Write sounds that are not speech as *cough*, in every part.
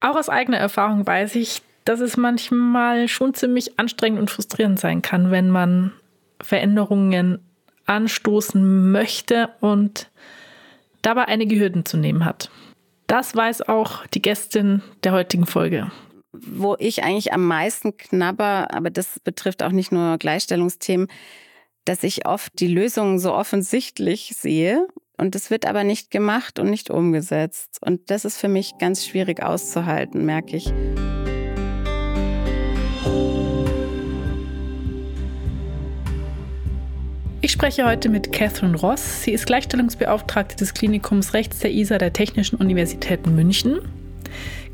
Auch aus eigener Erfahrung weiß ich, dass es manchmal schon ziemlich anstrengend und frustrierend sein kann, wenn man Veränderungen anstoßen möchte und dabei einige Hürden zu nehmen hat. Das weiß auch die Gästin der heutigen Folge. Wo ich eigentlich am meisten knabber, aber das betrifft auch nicht nur Gleichstellungsthemen, dass ich oft die Lösungen so offensichtlich sehe und es wird aber nicht gemacht und nicht umgesetzt. Und das ist für mich ganz schwierig auszuhalten, merke ich. Ich spreche heute mit Catherine Ross. Sie ist Gleichstellungsbeauftragte des Klinikums Rechts der ISA der Technischen Universität München.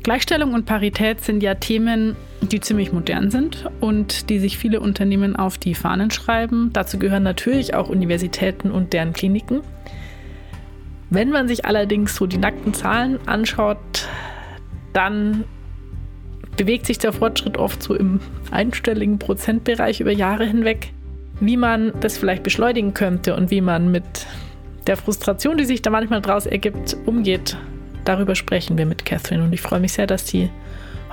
Gleichstellung und Parität sind ja Themen, die ziemlich modern sind und die sich viele Unternehmen auf die Fahnen schreiben. Dazu gehören natürlich auch Universitäten und deren Kliniken. Wenn man sich allerdings so die nackten Zahlen anschaut, dann bewegt sich der Fortschritt oft so im einstelligen Prozentbereich über Jahre hinweg. Wie man das vielleicht beschleunigen könnte und wie man mit der Frustration, die sich da manchmal daraus ergibt, umgeht, darüber sprechen wir mit Catherine. Und ich freue mich sehr, dass sie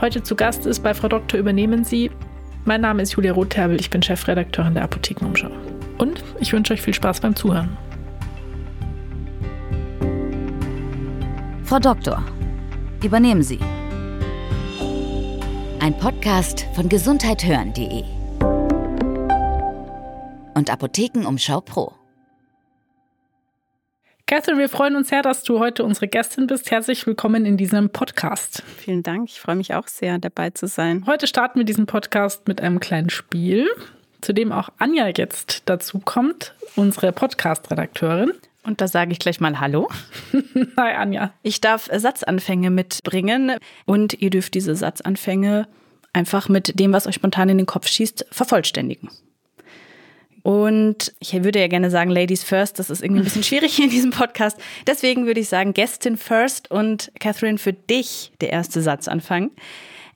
heute zu Gast ist. Bei Frau Doktor übernehmen Sie. Mein Name ist Julia Rotherbel, ich bin Chefredakteurin der Apothekenumschau. Und ich wünsche euch viel Spaß beim Zuhören. Frau Doktor, übernehmen Sie. Ein Podcast von gesundheithören.de und Apothekenumschau Pro. Catherine, wir freuen uns sehr, dass du heute unsere Gästin bist. Herzlich willkommen in diesem Podcast. Vielen Dank. Ich freue mich auch sehr, dabei zu sein. Heute starten wir diesen Podcast mit einem kleinen Spiel, zu dem auch Anja jetzt dazu kommt, unsere Podcast-Redakteurin. Und da sage ich gleich mal Hallo. *laughs* Hi Anja. Ich darf Satzanfänge mitbringen und ihr dürft diese Satzanfänge einfach mit dem, was euch spontan in den Kopf schießt, vervollständigen. Und ich würde ja gerne sagen, Ladies first, das ist irgendwie ein bisschen schwierig hier in diesem Podcast. Deswegen würde ich sagen, Gästin first und Catherine, für dich der erste Satzanfang.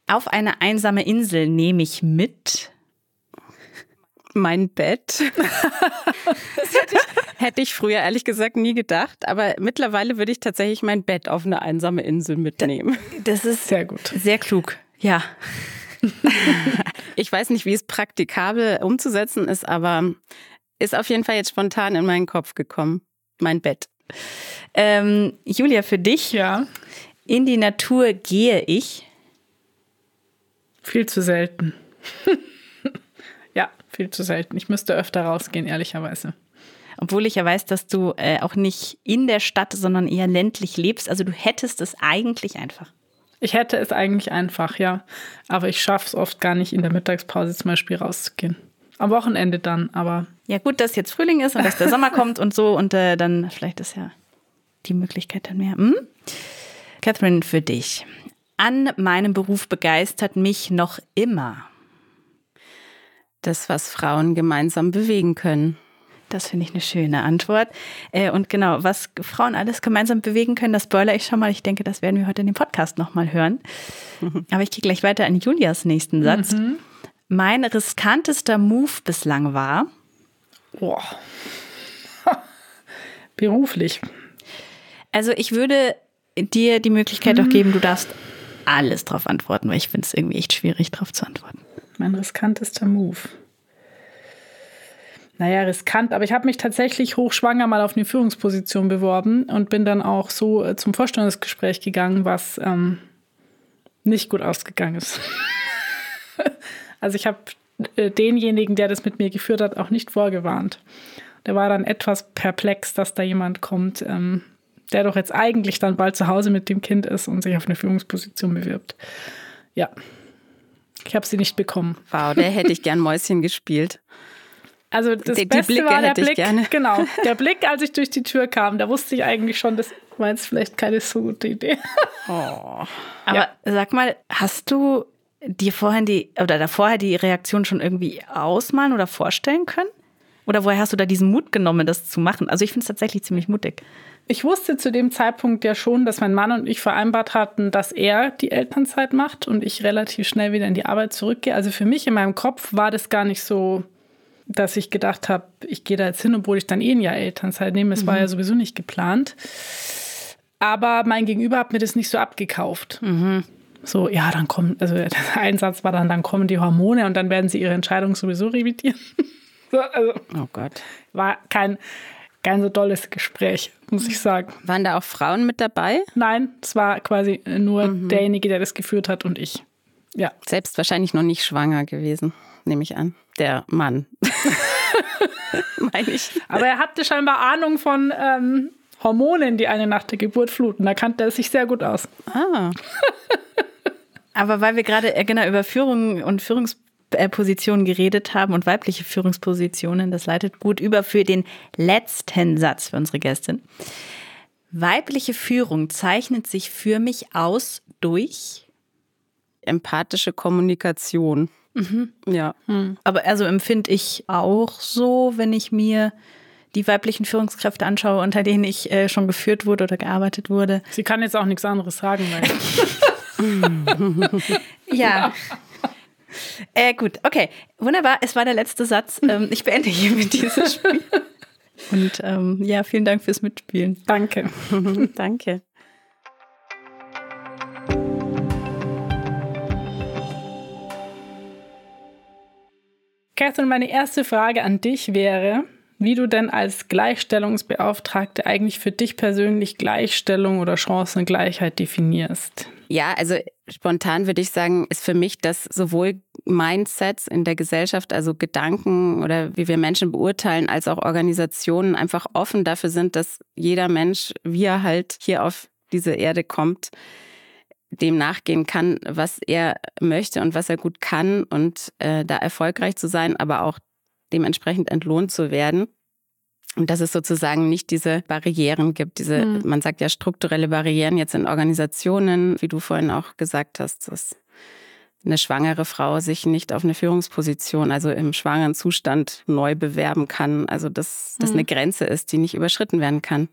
Auf eine einsame Insel nehme ich mit mein Bett. das hätte ich, hätte ich, früher ehrlich gesagt nie gedacht, aber mittlerweile würde ich tatsächlich mein Bett auf eine einsame Insel mitnehmen. Das ist sehr gut. Sehr klug. Ja. ich weiß nicht, wie es praktikabel umzusetzen ist, aber ist auf jeden Fall jetzt spontan in meinen Kopf gekommen. Mein Bett. Ähm, Julia, für dich, ja. In die Natur gehe ich. Viel zu selten. Viel zu selten. Ich müsste öfter rausgehen, ehrlicherweise. Obwohl ich ja weiß, dass du äh, auch nicht in der Stadt, sondern eher ländlich lebst. Also du hättest es eigentlich einfach. Ich hätte es eigentlich einfach, ja. Aber ich schaffe es oft gar nicht, in der Mittagspause zum Beispiel rauszugehen. Am Wochenende dann, aber. Ja, gut, dass jetzt Frühling ist und dass der Sommer *laughs* kommt und so und äh, dann vielleicht ist ja die Möglichkeit dann mehr. Hm? Catherine, für dich. An meinem Beruf begeistert mich noch immer. Das, was Frauen gemeinsam bewegen können. Das finde ich eine schöne Antwort. Äh, und genau, was Frauen alles gemeinsam bewegen können, das spoiler ich schon mal. Ich denke, das werden wir heute in dem Podcast nochmal hören. *laughs* Aber ich gehe gleich weiter an Julias nächsten Satz. Mhm. Mein riskantester Move bislang war. Boah. Beruflich. Also ich würde dir die Möglichkeit mhm. auch geben, du darfst alles drauf antworten, weil ich finde es irgendwie echt schwierig, drauf zu antworten. Mein riskantester Move naja, riskant, aber ich habe mich tatsächlich hochschwanger mal auf eine Führungsposition beworben und bin dann auch so äh, zum Vorstellungsgespräch gegangen, was ähm, nicht gut ausgegangen ist. *laughs* also ich habe äh, denjenigen, der das mit mir geführt hat, auch nicht vorgewarnt. Der war dann etwas perplex, dass da jemand kommt, ähm, der doch jetzt eigentlich dann bald zu Hause mit dem Kind ist und sich auf eine Führungsposition bewirbt. Ja, ich habe sie nicht bekommen. Wow, der hätte ich gern Mäuschen gespielt. Also das die, Beste die war der Blick, genau, *laughs* der Blick, als ich durch die Tür kam, da wusste ich eigentlich schon, das war jetzt vielleicht keine so gute Idee. Oh. *laughs* Aber ja. sag mal, hast du dir vorhin die, oder davor die Reaktion schon irgendwie ausmalen oder vorstellen können? Oder woher hast du da diesen Mut genommen, das zu machen? Also ich finde es tatsächlich ziemlich mutig. Ich wusste zu dem Zeitpunkt ja schon, dass mein Mann und ich vereinbart hatten, dass er die Elternzeit macht und ich relativ schnell wieder in die Arbeit zurückgehe. Also für mich in meinem Kopf war das gar nicht so dass ich gedacht habe, ich gehe da jetzt hin, obwohl ich dann eh ein Jahr Elternzeit nehme. Es mhm. war ja sowieso nicht geplant. Aber mein Gegenüber hat mir das nicht so abgekauft. Mhm. so, ja, dann kommen, also der Einsatz war dann, dann kommen die Hormone und dann werden sie ihre Entscheidung sowieso revidieren. *laughs* so, also, oh Gott. War kein, kein so tolles Gespräch, muss ich sagen. Waren da auch Frauen mit dabei? Nein, es war quasi nur mhm. derjenige, der das geführt hat und ich. Ja. Selbst wahrscheinlich noch nicht schwanger gewesen, nehme ich an. Der Mann. *laughs* Meine ich. Aber er hatte scheinbar Ahnung von ähm, Hormonen, die eine nach der Geburt fluten. Da kannte er sich sehr gut aus. Ah. *laughs* Aber weil wir gerade äh, genau über Führung und Führungspositionen geredet haben und weibliche Führungspositionen, das leitet gut über für den letzten Satz für unsere Gästin. Weibliche Führung zeichnet sich für mich aus durch empathische Kommunikation. Mhm. Ja. Hm. Aber also empfinde ich auch so, wenn ich mir die weiblichen Führungskräfte anschaue, unter denen ich äh, schon geführt wurde oder gearbeitet wurde. Sie kann jetzt auch nichts anderes sagen. *laughs* ja. Äh, gut, okay. Wunderbar. Es war der letzte Satz. *laughs* Ähm, ich beende hiermit dieses Spiel. *laughs* Und ähm, ja, vielen Dank fürs Mitspielen. Danke. *laughs* Danke. Catherine, meine erste Frage an dich wäre, wie du denn als Gleichstellungsbeauftragte eigentlich für dich persönlich Gleichstellung oder Chancengleichheit definierst. Ja, also spontan würde ich sagen, ist für mich das sowohl Mindsets in der Gesellschaft, also Gedanken oder wie wir Menschen beurteilen, als auch Organisationen einfach offen dafür sind, dass jeder Mensch, wie er halt hier auf diese Erde kommt, dem nachgehen kann, was er möchte und was er gut kann und äh, da erfolgreich zu sein, aber auch dementsprechend entlohnt zu werden. Und dass es sozusagen nicht diese Barrieren gibt, diese, mhm. man sagt ja strukturelle Barrieren jetzt in Organisationen, wie du vorhin auch gesagt hast, dass eine schwangere Frau sich nicht auf eine Führungsposition, also im schwangeren Zustand neu bewerben kann. Also dass das mhm. eine Grenze ist, die nicht überschritten werden kann.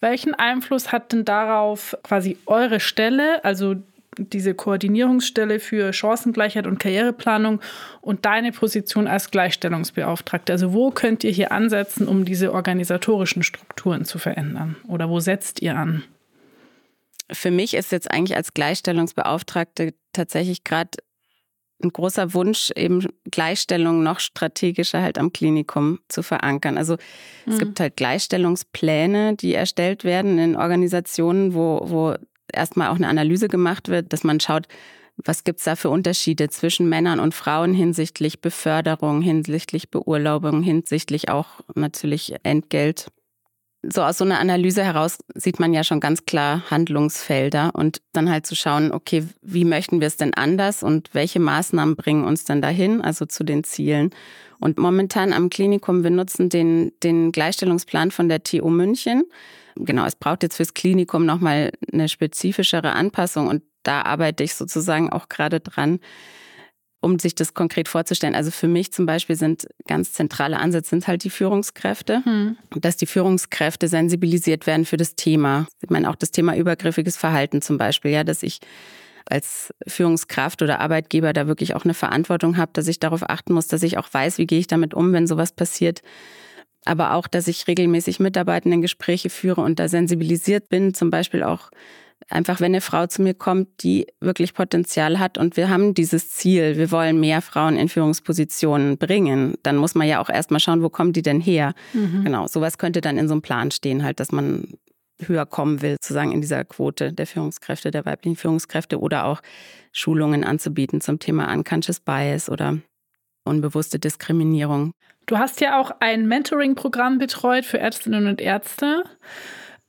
Welchen Einfluss hat denn darauf quasi eure Stelle, also diese Koordinierungsstelle für Chancengleichheit und Karriereplanung und deine Position als Gleichstellungsbeauftragte? Also wo könnt ihr hier ansetzen, um diese organisatorischen Strukturen zu verändern? Oder wo setzt ihr an? Für mich ist jetzt eigentlich als Gleichstellungsbeauftragte tatsächlich gerade ein großer Wunsch, eben Gleichstellung noch strategischer halt am Klinikum zu verankern. Also mhm. es gibt halt Gleichstellungspläne, die erstellt werden in Organisationen, wo, wo erstmal auch eine Analyse gemacht wird, dass man schaut, was gibt es da für Unterschiede zwischen Männern und Frauen hinsichtlich Beförderung, hinsichtlich Beurlaubung, hinsichtlich auch natürlich Entgelt so aus so einer Analyse heraus sieht man ja schon ganz klar Handlungsfelder und dann halt zu schauen, okay, wie möchten wir es denn anders und welche Maßnahmen bringen uns denn dahin, also zu den Zielen. Und momentan am Klinikum, wir nutzen den, den Gleichstellungsplan von der TU München. Genau, es braucht jetzt fürs Klinikum nochmal eine spezifischere Anpassung und da arbeite ich sozusagen auch gerade dran, um sich das konkret vorzustellen. Also für mich zum Beispiel sind ganz zentrale Ansätze sind halt die Führungskräfte, hm. dass die Führungskräfte sensibilisiert werden für das Thema. Ich meine auch das Thema übergriffiges Verhalten zum Beispiel, ja, dass ich als Führungskraft oder Arbeitgeber da wirklich auch eine Verantwortung habe, dass ich darauf achten muss, dass ich auch weiß, wie gehe ich damit um, wenn sowas passiert. Aber auch, dass ich regelmäßig Mitarbeitenden Gespräche führe und da sensibilisiert bin, zum Beispiel auch Einfach, wenn eine Frau zu mir kommt, die wirklich Potenzial hat und wir haben dieses Ziel, wir wollen mehr Frauen in Führungspositionen bringen, dann muss man ja auch erstmal schauen, wo kommen die denn her? Mhm. Genau, sowas könnte dann in so einem Plan stehen, halt, dass man höher kommen will, sozusagen in dieser Quote der Führungskräfte, der weiblichen Führungskräfte oder auch Schulungen anzubieten zum Thema Unconscious Bias oder unbewusste Diskriminierung. Du hast ja auch ein Mentoring-Programm betreut für Ärztinnen und Ärzte.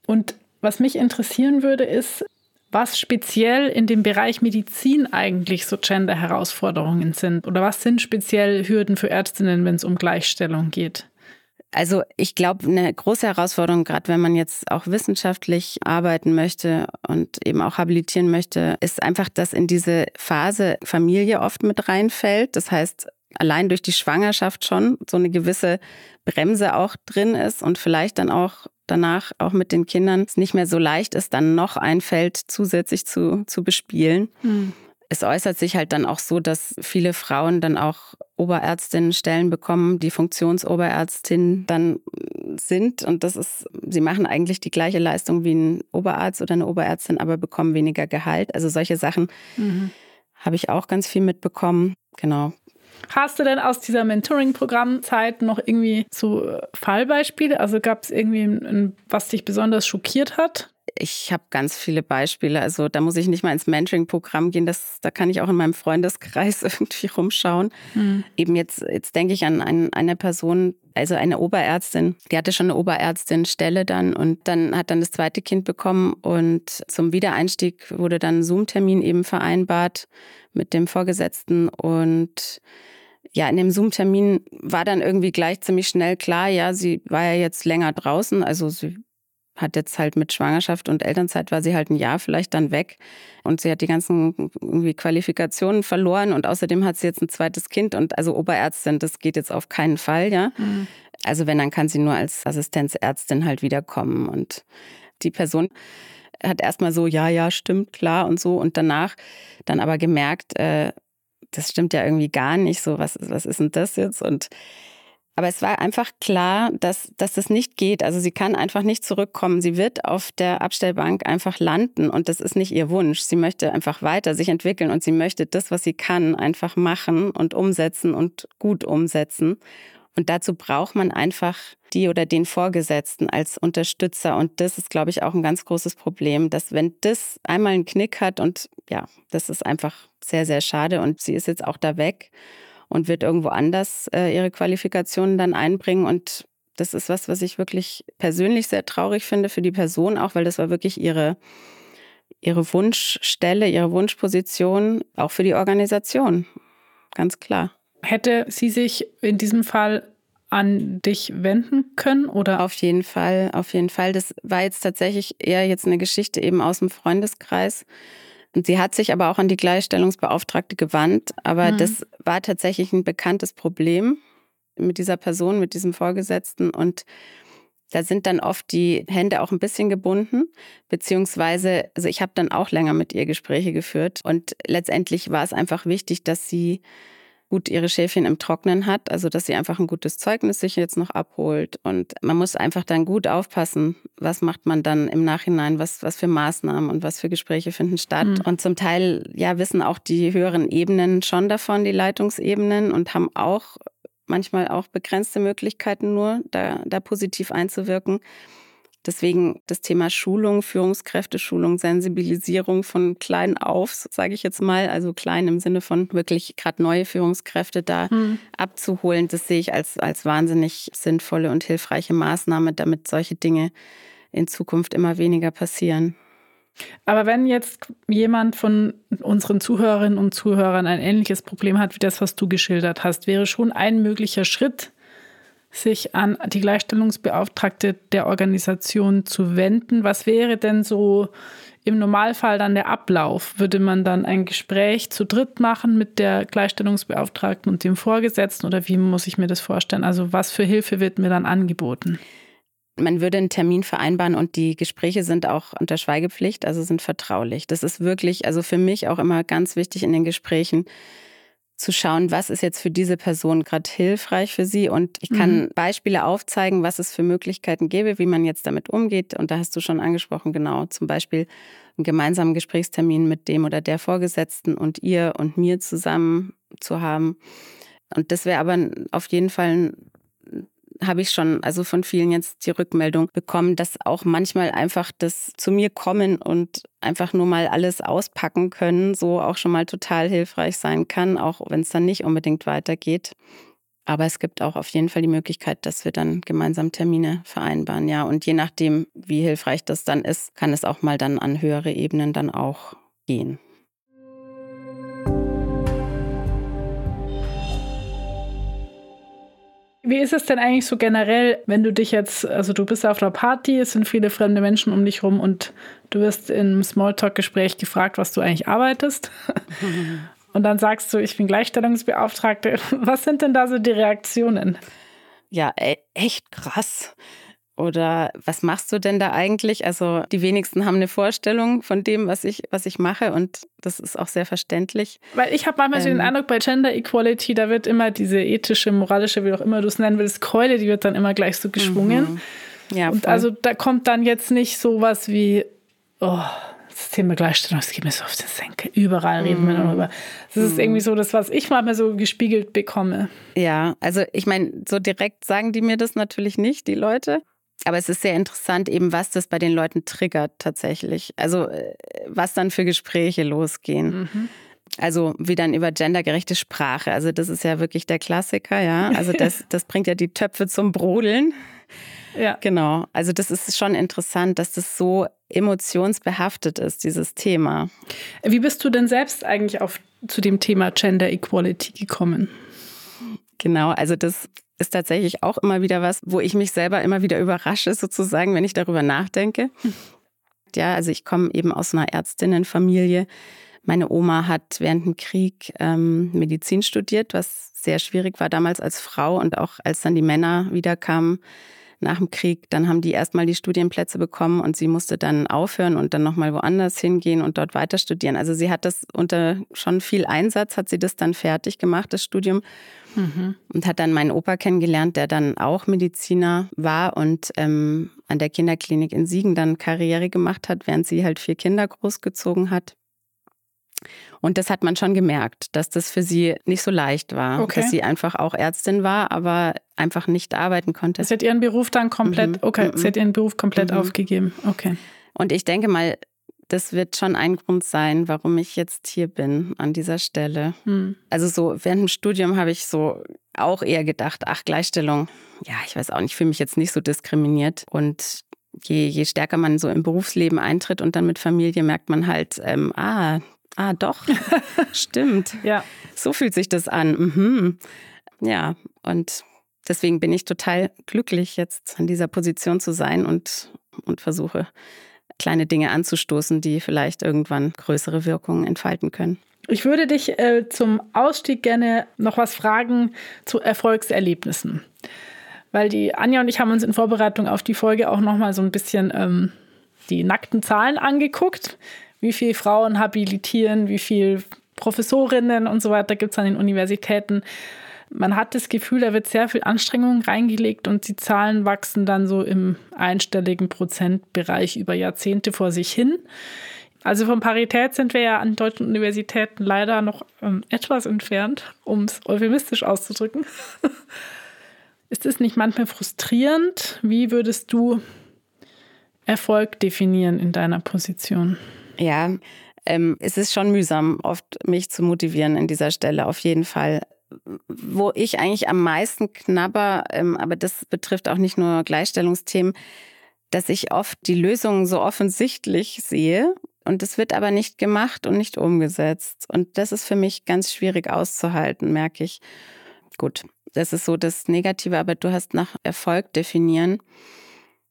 Und was mich interessieren würde, ist, was speziell in dem Bereich Medizin eigentlich so Gender-Herausforderungen sind oder was sind speziell Hürden für Ärztinnen, wenn es um Gleichstellung geht? Also ich glaube, eine große Herausforderung, gerade wenn man jetzt auch wissenschaftlich arbeiten möchte und eben auch habilitieren möchte, ist einfach, dass in diese Phase Familie oft mit reinfällt. Das heißt, allein durch die Schwangerschaft schon so eine gewisse Bremse auch drin ist und vielleicht dann auch danach auch mit den Kindern es nicht mehr so leicht ist, dann noch ein Feld zusätzlich zu, zu bespielen. Mhm. Es äußert sich halt dann auch so, dass viele Frauen dann auch Oberärztinnen Stellen bekommen, die Funktionsoberärztin dann sind. Und das ist, sie machen eigentlich die gleiche Leistung wie ein Oberarzt oder eine Oberärztin, aber bekommen weniger Gehalt. Also solche Sachen mhm. habe ich auch ganz viel mitbekommen. Genau. Hast du denn aus dieser Mentoring-Programmzeit noch irgendwie so Fallbeispiele? Also gab es irgendwie, ein, was dich besonders schockiert hat? Ich habe ganz viele Beispiele. Also da muss ich nicht mal ins Mentoring-Programm gehen. Das, da kann ich auch in meinem Freundeskreis *laughs* irgendwie rumschauen. Mhm. Eben jetzt, jetzt denke ich an, an eine Person, also eine Oberärztin, die hatte schon eine Oberärztin-Stelle dann und dann hat dann das zweite Kind bekommen und zum Wiedereinstieg wurde dann ein Zoom-Termin eben vereinbart mit dem Vorgesetzten und ja, in dem Zoom-Termin war dann irgendwie gleich ziemlich schnell klar, ja, sie war ja jetzt länger draußen, also sie hat jetzt halt mit Schwangerschaft und Elternzeit war sie halt ein Jahr vielleicht dann weg. Und sie hat die ganzen irgendwie Qualifikationen verloren und außerdem hat sie jetzt ein zweites Kind und also Oberärztin, das geht jetzt auf keinen Fall, ja. Mhm. Also wenn, dann kann sie nur als Assistenzärztin halt wiederkommen. Und die Person hat erstmal so, ja, ja, stimmt, klar und so. Und danach dann aber gemerkt, äh, das stimmt ja irgendwie gar nicht so, was, was ist denn das jetzt? Und aber es war einfach klar, dass, dass das nicht geht. Also sie kann einfach nicht zurückkommen. Sie wird auf der Abstellbank einfach landen und das ist nicht ihr Wunsch. Sie möchte einfach weiter sich entwickeln und sie möchte das, was sie kann, einfach machen und umsetzen und gut umsetzen. Und dazu braucht man einfach die oder den Vorgesetzten als Unterstützer. Und das ist, glaube ich, auch ein ganz großes Problem, dass wenn das einmal einen Knick hat und ja, das ist einfach sehr, sehr schade und sie ist jetzt auch da weg und wird irgendwo anders äh, ihre Qualifikationen dann einbringen. Und das ist was, was ich wirklich persönlich sehr traurig finde für die Person auch, weil das war wirklich ihre, ihre Wunschstelle, ihre Wunschposition, auch für die Organisation. Ganz klar. Hätte sie sich in diesem Fall an dich wenden können oder? Auf jeden Fall, auf jeden Fall. Das war jetzt tatsächlich eher jetzt eine Geschichte eben aus dem Freundeskreis. Und sie hat sich aber auch an die Gleichstellungsbeauftragte gewandt. Aber mhm. das war tatsächlich ein bekanntes Problem mit dieser Person, mit diesem Vorgesetzten. Und da sind dann oft die Hände auch ein bisschen gebunden, beziehungsweise, also ich habe dann auch länger mit ihr Gespräche geführt. Und letztendlich war es einfach wichtig, dass sie gut ihre Schäfchen im Trocknen hat, also dass sie einfach ein gutes Zeugnis sich jetzt noch abholt. Und man muss einfach dann gut aufpassen, was macht man dann im Nachhinein, was, was für Maßnahmen und was für Gespräche finden statt. Mhm. Und zum Teil, ja, wissen auch die höheren Ebenen schon davon, die Leitungsebenen, und haben auch manchmal auch begrenzte Möglichkeiten nur, da, da positiv einzuwirken. Deswegen das Thema Schulung, Führungskräfteschulung, Sensibilisierung von klein auf, sage ich jetzt mal, also klein im Sinne von wirklich gerade neue Führungskräfte da hm. abzuholen, das sehe ich als, als wahnsinnig sinnvolle und hilfreiche Maßnahme, damit solche Dinge in Zukunft immer weniger passieren. Aber wenn jetzt jemand von unseren Zuhörerinnen und Zuhörern ein ähnliches Problem hat wie das, was du geschildert hast, wäre schon ein möglicher Schritt, sich an die Gleichstellungsbeauftragte der Organisation zu wenden. Was wäre denn so im Normalfall dann der Ablauf? Würde man dann ein Gespräch zu dritt machen mit der Gleichstellungsbeauftragten und dem Vorgesetzten oder wie muss ich mir das vorstellen? Also was für Hilfe wird mir dann angeboten? Man würde einen Termin vereinbaren und die Gespräche sind auch unter Schweigepflicht, also sind vertraulich. Das ist wirklich, also für mich auch immer ganz wichtig in den Gesprächen, zu schauen, was ist jetzt für diese Person gerade hilfreich für sie. Und ich kann mhm. Beispiele aufzeigen, was es für Möglichkeiten gäbe, wie man jetzt damit umgeht. Und da hast du schon angesprochen, genau, zum Beispiel einen gemeinsamen Gesprächstermin mit dem oder der Vorgesetzten und ihr und mir zusammen zu haben. Und das wäre aber auf jeden Fall ein habe ich schon also von vielen jetzt die Rückmeldung bekommen, dass auch manchmal einfach das zu mir kommen und einfach nur mal alles auspacken können, so auch schon mal total hilfreich sein kann, auch wenn es dann nicht unbedingt weitergeht. Aber es gibt auch auf jeden Fall die Möglichkeit, dass wir dann gemeinsam Termine vereinbaren, ja. Und je nachdem, wie hilfreich das dann ist, kann es auch mal dann an höhere Ebenen dann auch gehen. Wie ist es denn eigentlich so generell, wenn du dich jetzt, also du bist auf einer Party, es sind viele fremde Menschen um dich rum und du wirst im Smalltalk-Gespräch gefragt, was du eigentlich arbeitest. *laughs* Und dann sagst du, ich bin Gleichstellungsbeauftragte. Was sind denn da so die Reaktionen? Ja, e echt krass. Oder was machst du denn da eigentlich? Also die wenigsten haben eine Vorstellung von dem, was ich, was ich mache und das ist auch sehr verständlich. Weil ich habe manchmal ähm, so den Eindruck, bei Gender Equality, da wird immer diese ethische, moralische, wie auch immer du es nennen willst, Keule, die wird dann immer gleich so geschwungen. Mhm. Ja, und also da kommt dann jetzt nicht sowas wie, oh, das Thema Gleichstellung, das geht mir so auf den Senkel. Überall reden wir mhm. darüber. Das ist irgendwie so das, was ich manchmal so gespiegelt bekomme. Ja, also ich meine, so direkt sagen die mir das natürlich nicht, die Leute. Aber es ist sehr interessant, eben was das bei den Leuten triggert tatsächlich. Also äh, was dann für Gespräche losgehen. Mhm. Also wie dann über gendergerechte Sprache. Also das ist ja wirklich der Klassiker, ja. Also *laughs* das, das bringt ja die Töpfe zum Brodeln. Ja. Genau. Also das ist schon interessant, dass das so emotionsbehaftet ist, dieses Thema. Wie bist du denn selbst eigentlich auf, zu dem Thema Gender Equality gekommen? Genau, also das ist tatsächlich auch immer wieder was, wo ich mich selber immer wieder überrasche, sozusagen, wenn ich darüber nachdenke. Ja, also ich komme eben aus einer Ärztinnenfamilie. Meine Oma hat während dem Krieg ähm, Medizin studiert, was sehr schwierig war damals als Frau und auch als dann die Männer wiederkamen nach dem Krieg, dann haben die erstmal die Studienplätze bekommen und sie musste dann aufhören und dann nochmal woanders hingehen und dort weiter studieren. Also sie hat das unter schon viel Einsatz, hat sie das dann fertig gemacht, das Studium. Mhm. Und hat dann meinen Opa kennengelernt, der dann auch Mediziner war und ähm, an der Kinderklinik in Siegen dann Karriere gemacht hat, während sie halt vier Kinder großgezogen hat. Und das hat man schon gemerkt, dass das für sie nicht so leicht war, okay. dass sie einfach auch Ärztin war, aber einfach nicht arbeiten konnte. Sie hat ihren Beruf dann komplett, mhm. okay, mhm. sie hat ihren Beruf komplett mhm. aufgegeben. Okay. Und ich denke mal, das wird schon ein Grund sein, warum ich jetzt hier bin an dieser Stelle. Mhm. Also so während dem Studium habe ich so auch eher gedacht, ach Gleichstellung, ja, ich weiß auch nicht, ich fühle mich jetzt nicht so diskriminiert und Je, je, stärker man so im Berufsleben eintritt und dann mit Familie merkt man halt, ähm, ah, Ah, doch. *laughs* Stimmt. Ja. So fühlt sich das an. Mhm. Ja, und deswegen bin ich total glücklich, jetzt an dieser Position zu sein und, und versuche, kleine Dinge anzustoßen, die vielleicht irgendwann größere Wirkungen entfalten können. Ich würde dich äh, zum Ausstieg gerne noch was fragen zu Erfolgserlebnissen. Weil die Anja und ich haben uns in Vorbereitung auf die Folge auch noch mal so ein bisschen ähm, die nackten Zahlen angeguckt wie viele Frauen habilitieren, wie viele Professorinnen und so weiter gibt es an den Universitäten. Man hat das Gefühl, da wird sehr viel Anstrengung reingelegt und die Zahlen wachsen dann so im einstelligen Prozentbereich über Jahrzehnte vor sich hin. Also von Parität sind wir ja an deutschen Universitäten leider noch ähm, etwas entfernt, um es euphemistisch auszudrücken. *laughs* Ist es nicht manchmal frustrierend? Wie würdest du Erfolg definieren in deiner Position? Ja, ähm, es ist schon mühsam, oft mich zu motivieren in dieser Stelle, auf jeden Fall. Wo ich eigentlich am meisten knabber, ähm, aber das betrifft auch nicht nur Gleichstellungsthemen, dass ich oft die Lösungen so offensichtlich sehe und es wird aber nicht gemacht und nicht umgesetzt. Und das ist für mich ganz schwierig auszuhalten, merke ich. Gut, das ist so das Negative, aber du hast nach Erfolg definieren.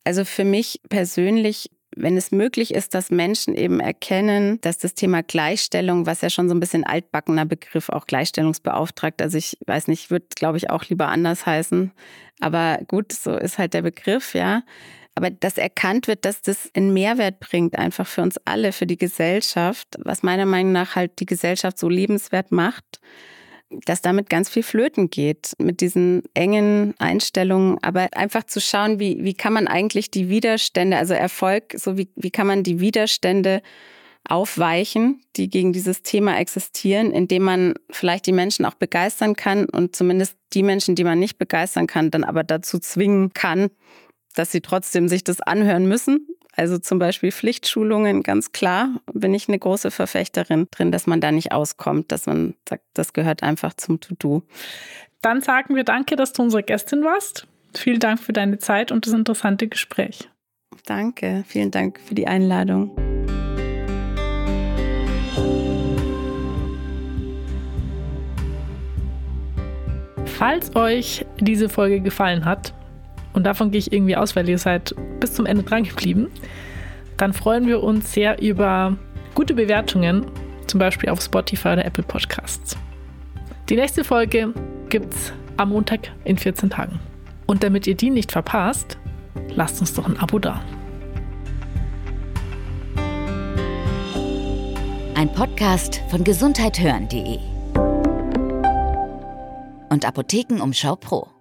Also für mich persönlich wenn es möglich ist, dass Menschen eben erkennen, dass das Thema Gleichstellung, was ja schon so ein bisschen altbackener Begriff, auch Gleichstellungsbeauftragter, also ich weiß nicht, würde, glaube ich, auch lieber anders heißen. Aber gut, so ist halt der Begriff, ja. Aber dass erkannt wird, dass das einen Mehrwert bringt, einfach für uns alle, für die Gesellschaft, was meiner Meinung nach halt die Gesellschaft so lebenswert macht dass damit ganz viel flöten geht mit diesen engen Einstellungen, aber einfach zu schauen, wie, wie kann man eigentlich die Widerstände, also Erfolg, so wie, wie kann man die Widerstände aufweichen, die gegen dieses Thema existieren, indem man vielleicht die Menschen auch begeistern kann und zumindest die Menschen, die man nicht begeistern kann, dann aber dazu zwingen kann, dass sie trotzdem sich das anhören müssen also zum Beispiel Pflichtschulungen, ganz klar bin ich eine große Verfechterin drin, dass man da nicht auskommt, dass man sagt, das gehört einfach zum To-Do. Dann sagen wir danke, dass du unsere Gästin warst. Vielen Dank für deine Zeit und das interessante Gespräch. Danke, vielen Dank für die Einladung. Falls euch diese Folge gefallen hat, und davon gehe ich irgendwie aus, weil ihr seid bis zum Ende dran geblieben, dann freuen wir uns sehr über gute Bewertungen, zum Beispiel auf Spotify oder Apple Podcasts. Die nächste Folge gibt es am Montag in 14 Tagen. Und damit ihr die nicht verpasst, lasst uns doch ein Abo da. Ein Podcast von gesundheithören.de und Apothekenumschau Pro.